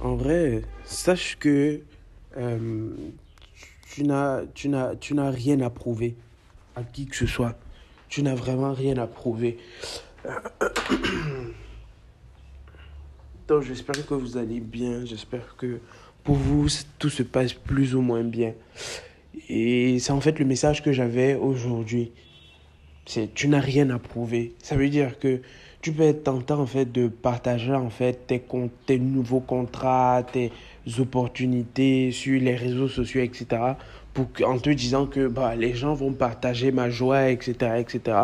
En vrai, sache que euh, tu n'as, rien à prouver à qui que ce soit. Tu n'as vraiment rien à prouver. Donc j'espère que vous allez bien. J'espère que pour vous tout se passe plus ou moins bien. Et c'est en fait le message que j'avais aujourd'hui. C'est tu n'as rien à prouver. Ça veut dire que tu peux être tentant en fait de partager en fait tes, tes nouveaux contrats, tes opportunités sur les réseaux sociaux, etc. Pour, en te disant que bah, les gens vont partager ma joie, etc., etc.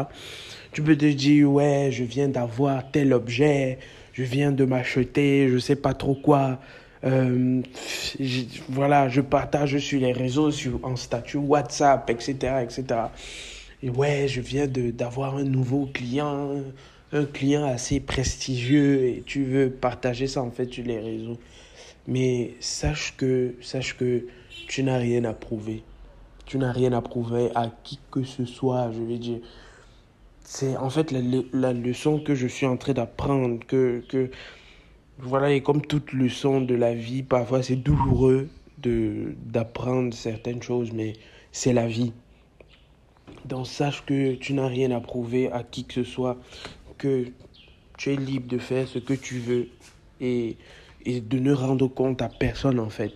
Tu peux te dire, ouais, je viens d'avoir tel objet, je viens de m'acheter, je sais pas trop quoi. Euh, voilà, je partage sur les réseaux, sur, en statut WhatsApp, etc., etc. Et ouais, je viens d'avoir un nouveau client, un client assez prestigieux et tu veux partager ça en fait sur les réseaux. Mais sache que, sache que tu n'as rien à prouver. Tu n'as rien à prouver à qui que ce soit, je veux dire. C'est en fait la, la, leçon que je suis en train d'apprendre, que, que voilà, et comme toute leçon de la vie, parfois c'est douloureux d'apprendre certaines choses, mais c'est la vie. Donc sache que tu n'as rien à prouver à qui que ce soit, que tu es libre de faire ce que tu veux et, et de ne rendre compte à personne en fait.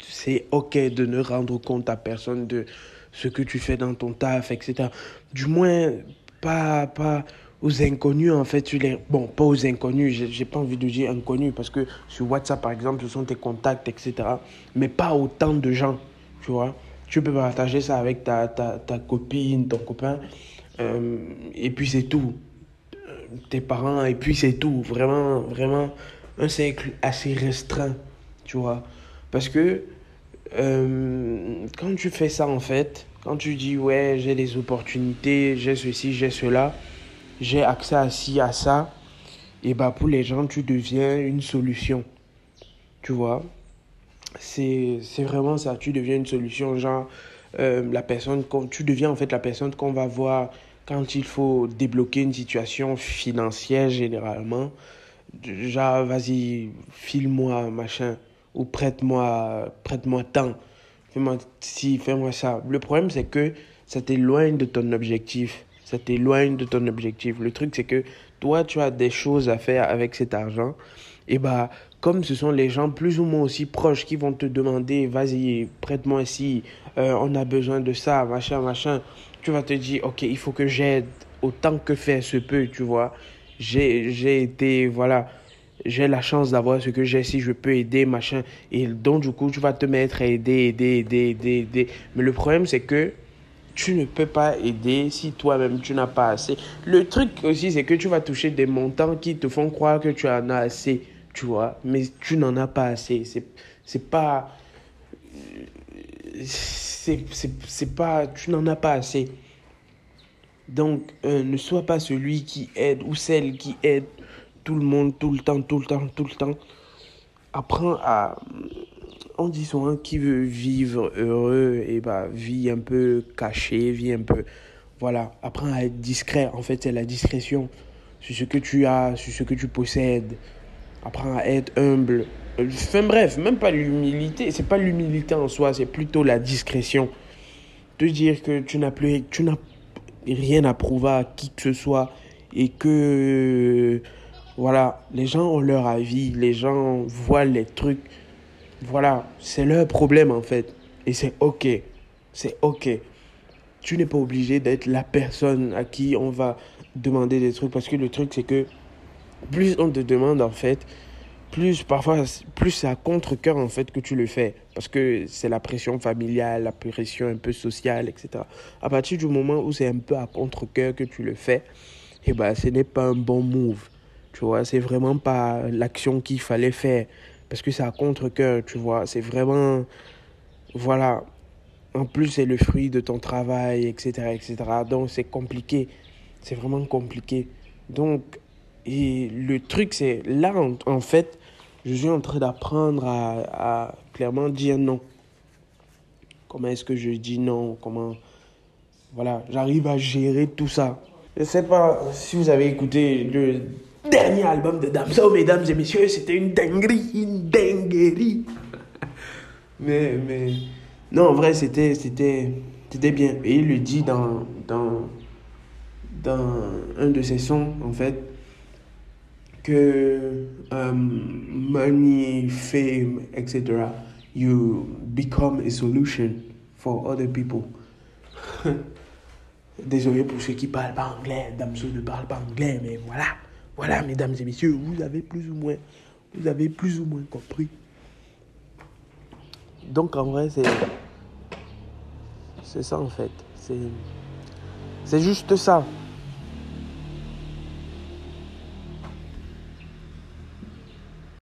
C'est ok de ne rendre compte à personne de ce que tu fais dans ton taf, etc. Du moins, pas, pas aux inconnus en fait. Tu les... Bon, pas aux inconnus, j'ai pas envie de dire inconnus parce que sur WhatsApp par exemple, ce sont tes contacts, etc. Mais pas autant de gens, tu vois. Tu peux partager ça avec ta, ta, ta copine, ton copain, euh, et puis c'est tout tes parents, et puis c'est tout. Vraiment, vraiment, un cercle assez restreint, tu vois. Parce que euh, quand tu fais ça, en fait, quand tu dis, ouais, j'ai des opportunités, j'ai ceci, j'ai cela, j'ai accès à ci, à ça, et bah pour les gens, tu deviens une solution, tu vois? C'est vraiment ça, tu deviens une solution, genre, euh, la personne, tu deviens en fait la personne qu'on va voir quand il faut débloquer une situation financière généralement, genre vas-y, file-moi machin ou prête-moi prête-moi tant, fais-moi ci, fais-moi ça. Le problème c'est que ça t'éloigne de ton objectif. Ça t'éloigne de ton objectif. Le truc c'est que toi tu as des choses à faire avec cet argent et bah comme ce sont les gens plus ou moins aussi proches qui vont te demander vas-y prête-moi ci, euh, on a besoin de ça, machin, machin tu vas te dire, ok, il faut que j'aide autant que faire se peut, tu vois. J'ai été, voilà, j'ai la chance d'avoir ce que j'ai, si je peux aider, machin. Et donc, du coup, tu vas te mettre à aider, aider, aider, aider, aider. Mais le problème, c'est que tu ne peux pas aider si toi-même tu n'as pas assez. Le truc aussi, c'est que tu vas toucher des montants qui te font croire que tu en as assez, tu vois. Mais tu n'en as pas assez. C'est pas c'est pas, tu n'en as pas assez. Donc, euh, ne sois pas celui qui aide ou celle qui aide tout le monde, tout le temps, tout le temps, tout le temps. Apprends à. On dit souvent qui veut vivre heureux, et bah, vis un peu caché, vis un peu. Voilà, apprends à être discret. En fait, c'est la discrétion sur ce que tu as, sur ce que tu possèdes. Apprends à être humble. Enfin bref, même pas l'humilité, c'est pas l'humilité en soi, c'est plutôt la discrétion. De dire que tu n'as plus, tu n'as rien à prouver à qui que ce soit et que voilà, les gens ont leur avis, les gens voient les trucs. Voilà, c'est leur problème en fait. Et c'est ok, c'est ok. Tu n'es pas obligé d'être la personne à qui on va demander des trucs parce que le truc c'est que plus on te demande en fait, plus parfois, plus c'est à contre-cœur en fait que tu le fais. Parce que c'est la pression familiale, la pression un peu sociale, etc. À partir du moment où c'est un peu à contre-cœur que tu le fais, et eh ben, ce n'est pas un bon move. Tu vois, c'est vraiment pas l'action qu'il fallait faire. Parce que c'est à contre-cœur, tu vois. C'est vraiment. Voilà. En plus, c'est le fruit de ton travail, etc. etc. Donc, c'est compliqué. C'est vraiment compliqué. Donc, et le truc, c'est là, en, fait, je suis en train d'apprendre à, clairement dire non. Comment est-ce que je dis non? Comment. Voilà, j'arrive à gérer tout ça. Je ne sais pas si vous avez écouté le dernier album de Damso, mesdames et messieurs, c'était une dinguerie, une dinguerie. mais, mais, non, en vrai, c'était, c'était, c'était bien. Et il le dit dans, dans, dans un de ses sons, en fait, que um, money, fame, etc., you become a solution for other people. Désolé pour ceux qui parlent pas anglais, Damso ne parle pas anglais, mais voilà. Voilà, mesdames et messieurs, vous avez plus ou moins, vous avez plus ou moins compris. Donc en vrai, c'est, ça en fait. C'est juste ça.